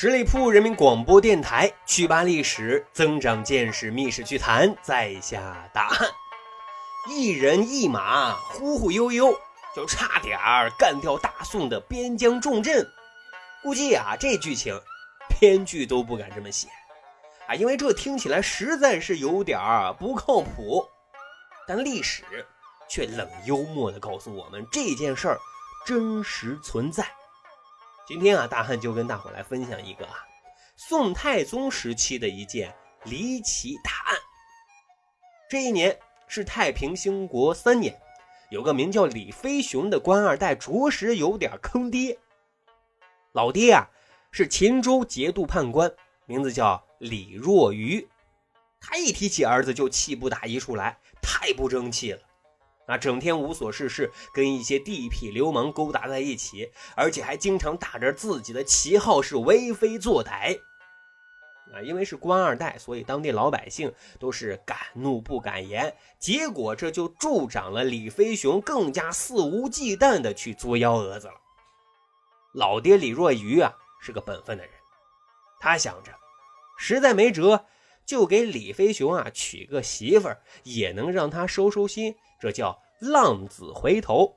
十里铺人民广播电台，趣吧历史，增长见识，密室趣谈，在下大汉。一人一马，忽忽悠悠，就差点儿干掉大宋的边疆重镇。估计啊，这剧情编剧都不敢这么写啊，因为这听起来实在是有点儿不靠谱。但历史却冷幽默地告诉我们，这件事儿真实存在。今天啊，大汉就跟大伙来分享一个啊，宋太宗时期的一件离奇大案。这一年是太平兴国三年，有个名叫李飞雄的官二代，着实有点坑爹。老爹啊，是秦州节度判官，名字叫李若愚。他一提起儿子就气不打一处来，太不争气了。啊，整天无所事事，跟一些地痞流氓勾搭在一起，而且还经常打着自己的旗号是为非作歹。啊，因为是官二代，所以当地老百姓都是敢怒不敢言。结果这就助长了李飞雄更加肆无忌惮的去作幺蛾子了。老爹李若愚啊，是个本分的人，他想着，实在没辙，就给李飞雄啊娶个媳妇儿，也能让他收收心。这叫浪子回头，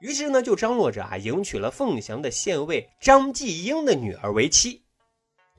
于是呢，就张罗着啊，迎娶了凤翔的县尉张继英的女儿为妻。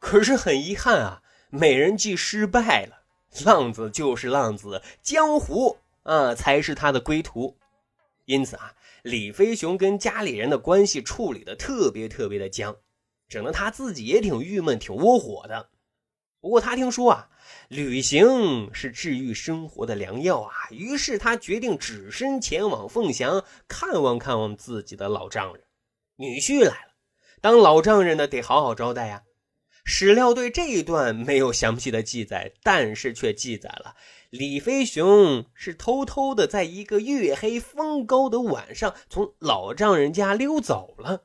可是很遗憾啊，美人计失败了。浪子就是浪子，江湖啊才是他的归途。因此啊，李飞雄跟家里人的关系处理的特别特别的僵，整得他自己也挺郁闷、挺窝火的。不过他听说啊。旅行是治愈生活的良药啊！于是他决定只身前往凤翔，看望看望自己的老丈人。女婿来了，当老丈人的得好好招待呀。史料对这一段没有详细的记载，但是却记载了李飞雄是偷偷的在一个月黑风高的晚上从老丈人家溜走了，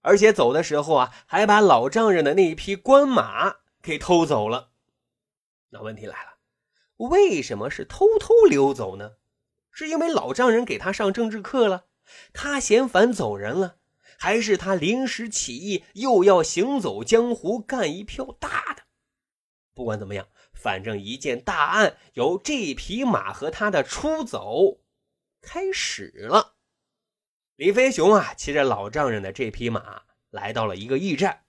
而且走的时候啊，还把老丈人的那匹官马给偷走了。那问题来了，为什么是偷偷溜走呢？是因为老丈人给他上政治课了，他嫌烦走人了，还是他临时起意又要行走江湖干一票大的？不管怎么样，反正一件大案由这匹马和他的出走开始了。李飞雄啊，骑着老丈人的这匹马来到了一个驿站。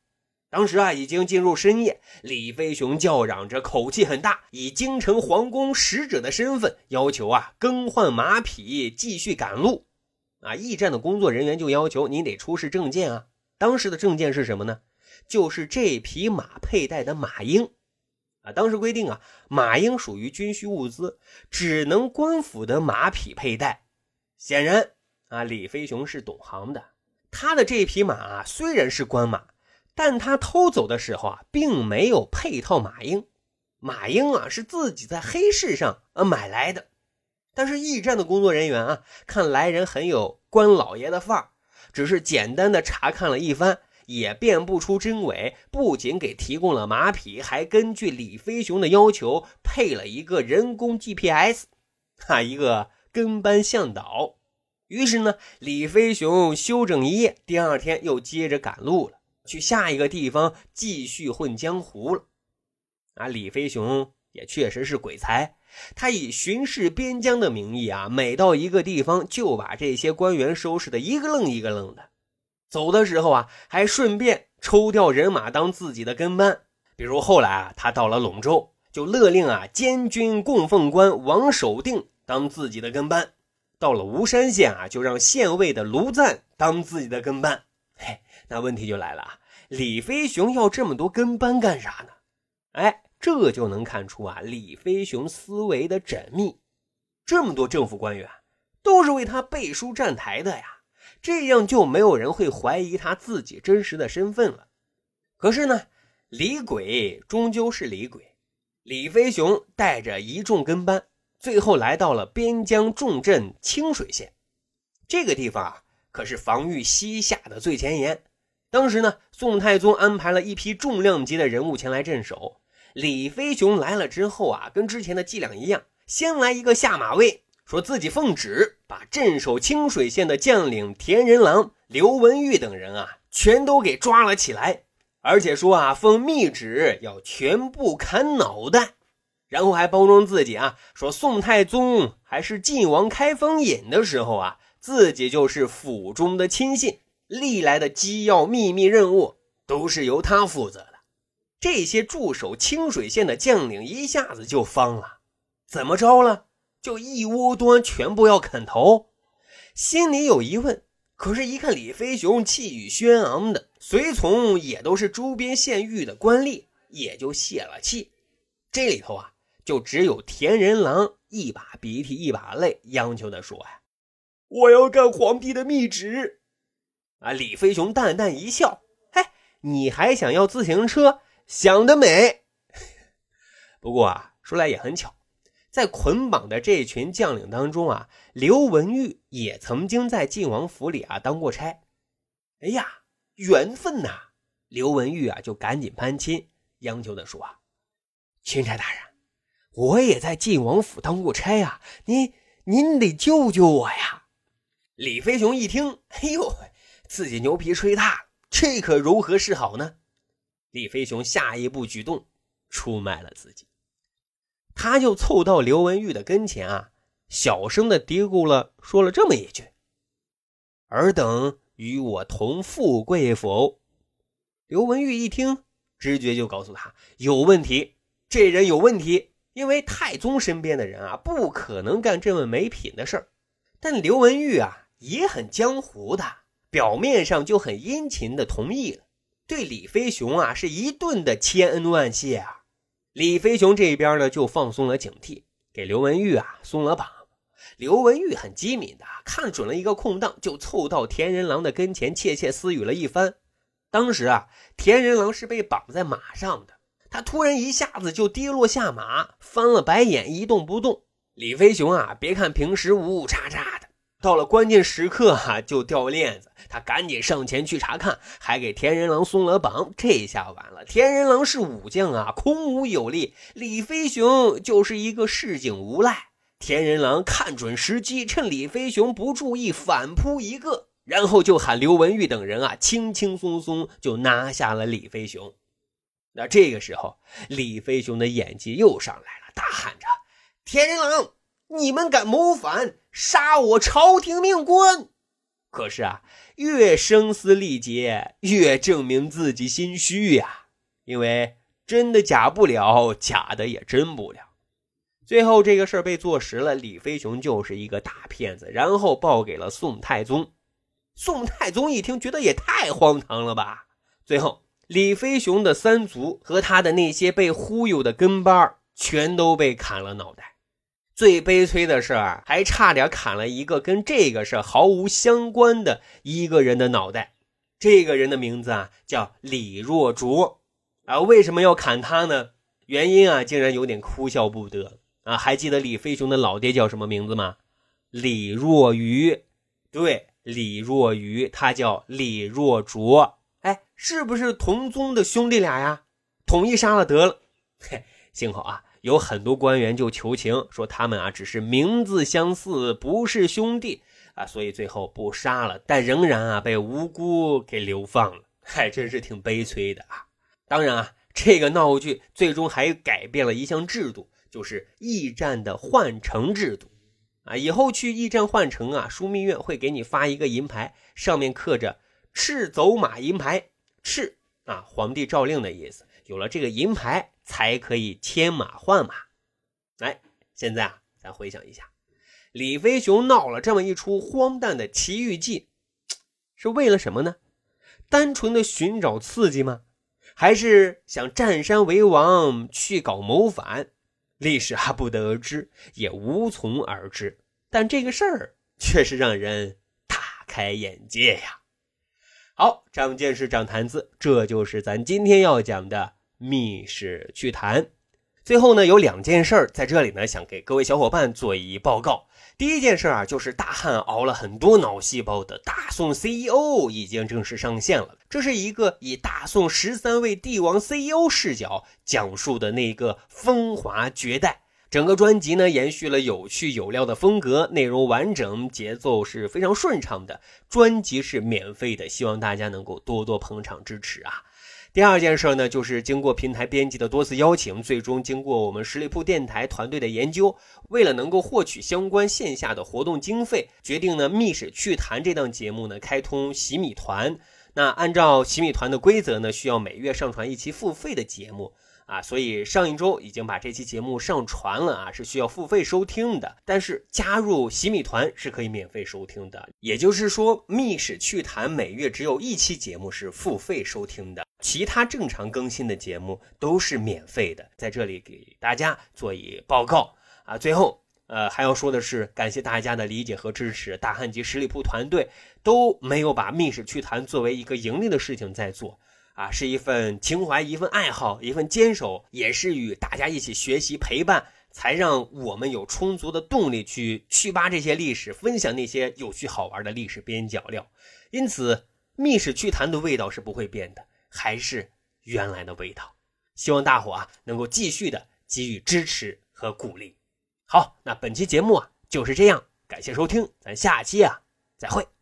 当时啊，已经进入深夜。李飞雄叫嚷着，口气很大，以京城皇宫使者的身份要求啊，更换马匹，继续赶路。啊，驿站的工作人员就要求你得出示证件啊。当时的证件是什么呢？就是这匹马佩戴的马缨。啊，当时规定啊，马缨属于军需物资，只能官府的马匹佩戴。显然啊，李飞雄是懂行的，他的这匹马虽然是官马。但他偷走的时候啊，并没有配套马英，马英啊是自己在黑市上呃买来的。但是驿站的工作人员啊，看来人很有官老爷的范儿，只是简单的查看了一番，也辨不出真伪。不仅给提供了马匹，还根据李飞雄的要求配了一个人工 GPS，啊，一个跟班向导。于是呢，李飞雄休整一夜，第二天又接着赶路了。去下一个地方继续混江湖了，啊，李飞雄也确实是鬼才，他以巡视边疆的名义啊，每到一个地方就把这些官员收拾的一个愣一个愣的，走的时候啊，还顺便抽调人马当自己的跟班。比如后来啊，他到了陇州，就勒令啊监军供奉官王守定当自己的跟班；到了吴山县啊，就让县尉的卢赞当自己的跟班。嘿，那问题就来了啊！李飞雄要这么多跟班干啥呢？哎，这就能看出啊，李飞雄思维的缜密。这么多政府官员都是为他背书站台的呀，这样就没有人会怀疑他自己真实的身份了。可是呢，李鬼终究是李鬼，李飞雄带着一众跟班，最后来到了边疆重镇清水县。这个地方啊。可是防御西夏的最前沿。当时呢，宋太宗安排了一批重量级的人物前来镇守。李飞雄来了之后啊，跟之前的伎俩一样，先来一个下马威，说自己奉旨把镇守清水县的将领田仁郎、刘文玉等人啊，全都给抓了起来。而且说啊，奉密旨要全部砍脑袋，然后还包装自己啊，说宋太宗还是晋王开封尹的时候啊，自己就是府中的亲信，历来的机要秘密任务都是由他负责的。这些驻守清水县的将领一下子就慌了，怎么着了？就一窝端全部要砍头？心里有疑问。可是，一看李飞雄气宇轩昂的，随从也都是周边县域的官吏，也就泄了气。这里头啊，就只有田仁郎一把鼻涕一把泪，央求的说：“呀，我要干皇帝的密旨。”啊，李飞雄淡淡一笑：“嘿，你还想要自行车？想得美！” 不过啊，说来也很巧。在捆绑的这群将领当中啊，刘文玉也曾经在晋王府里啊当过差。哎呀，缘分呐！刘文玉啊就赶紧攀亲，央求的说：“啊钦差大人，我也在晋王府当过差啊，您您得救救我呀！”李飞雄一听，哎呦，自己牛皮吹大了，这可如何是好呢？李飞雄下一步举动，出卖了自己。他就凑到刘文玉的跟前啊，小声的嘀咕了，说了这么一句：“尔等与我同富贵否？”刘文玉一听，直觉就告诉他有问题，这人有问题，因为太宗身边的人啊，不可能干这么没品的事儿。但刘文玉啊，也很江湖的，表面上就很殷勤的同意了，对李飞雄啊，是一顿的千恩万谢啊。李飞雄这边呢，就放松了警惕，给刘文玉啊松了绑。刘文玉很机敏的，看准了一个空档，就凑到田仁郎的跟前，窃窃私语了一番。当时啊，田仁郎是被绑在马上的，他突然一下子就跌落下马，翻了白眼，一动不动。李飞雄啊，别看平时五五叉叉的。到了关键时刻啊，就掉链子，他赶紧上前去查看，还给田仁郎松了绑。这下完了，田仁郎是武将啊，空武有力；李飞雄就是一个市井无赖。田仁郎看准时机，趁李飞雄不注意，反扑一个，然后就喊刘文玉等人啊，轻轻松松就拿下了李飞雄。那这个时候，李飞雄的演技又上来了，大喊着：“田仁郎！”你们敢谋反，杀我朝廷命官？可是啊，越声嘶力竭，越证明自己心虚呀。因为真的假不了，假的也真不了。最后这个事儿被坐实了，李飞雄就是一个大骗子，然后报给了宋太宗。宋太宗一听，觉得也太荒唐了吧。最后，李飞雄的三族和他的那些被忽悠的跟班全都被砍了脑袋。最悲催的是，还差点砍了一个跟这个事毫无相关的一个人的脑袋。这个人的名字啊，叫李若竹。啊，为什么要砍他呢？原因啊，竟然有点哭笑不得啊！还记得李飞雄的老爹叫什么名字吗？李若愚。对，李若愚，他叫李若竹。哎，是不是同宗的兄弟俩呀？统一杀了得了。嘿，幸好啊。有很多官员就求情说他们啊只是名字相似，不是兄弟啊，所以最后不杀了，但仍然啊被无辜给流放了，还 真是挺悲催的啊。当然啊，这个闹剧最终还改变了一项制度，就是驿站的换乘制度啊。以后去驿站换乘啊，枢密院会给你发一个银牌，上面刻着“赤走马银牌”，赤啊，皇帝诏令的意思。有了这个银牌。才可以牵马换马。来，现在啊，咱回想一下，李飞雄闹了这么一出荒诞的奇遇记，是为了什么呢？单纯的寻找刺激吗？还是想占山为王去搞谋反？历史还，不得而知，也无从而知。但这个事儿却是让人大开眼界呀！好，长见识，长谈资，这就是咱今天要讲的。密室趣谈，最后呢有两件事儿在这里呢，想给各位小伙伴做一报告。第一件事啊，就是大汉熬了很多脑细胞的大宋 CEO 已经正式上线了。这是一个以大宋十三位帝王 CEO 视角讲述的那个风华绝代。整个专辑呢延续了有趣有料的风格，内容完整，节奏是非常顺畅的。专辑是免费的，希望大家能够多多捧场支持啊。第二件事呢，就是经过平台编辑的多次邀请，最终经过我们十里铺电台团队的研究，为了能够获取相关线下的活动经费，决定呢《密室趣谈》这档节目呢开通洗米团。那按照洗米团的规则呢，需要每月上传一期付费的节目。啊，所以上一周已经把这期节目上传了啊，是需要付费收听的。但是加入洗米团是可以免费收听的，也就是说，密室趣谈每月只有一期节目是付费收听的，其他正常更新的节目都是免费的。在这里给大家做一报告啊。最后，呃，还要说的是，感谢大家的理解和支持，大汉及十里铺团队都没有把密室趣谈作为一个盈利的事情在做。啊，是一份情怀，一份爱好，一份坚守，也是与大家一起学习陪伴，才让我们有充足的动力去去扒这些历史，分享那些有趣好玩的历史边角料。因此，密室趣谈的味道是不会变的，还是原来的味道。希望大伙啊能够继续的给予支持和鼓励。好，那本期节目啊就是这样，感谢收听，咱下期啊再会。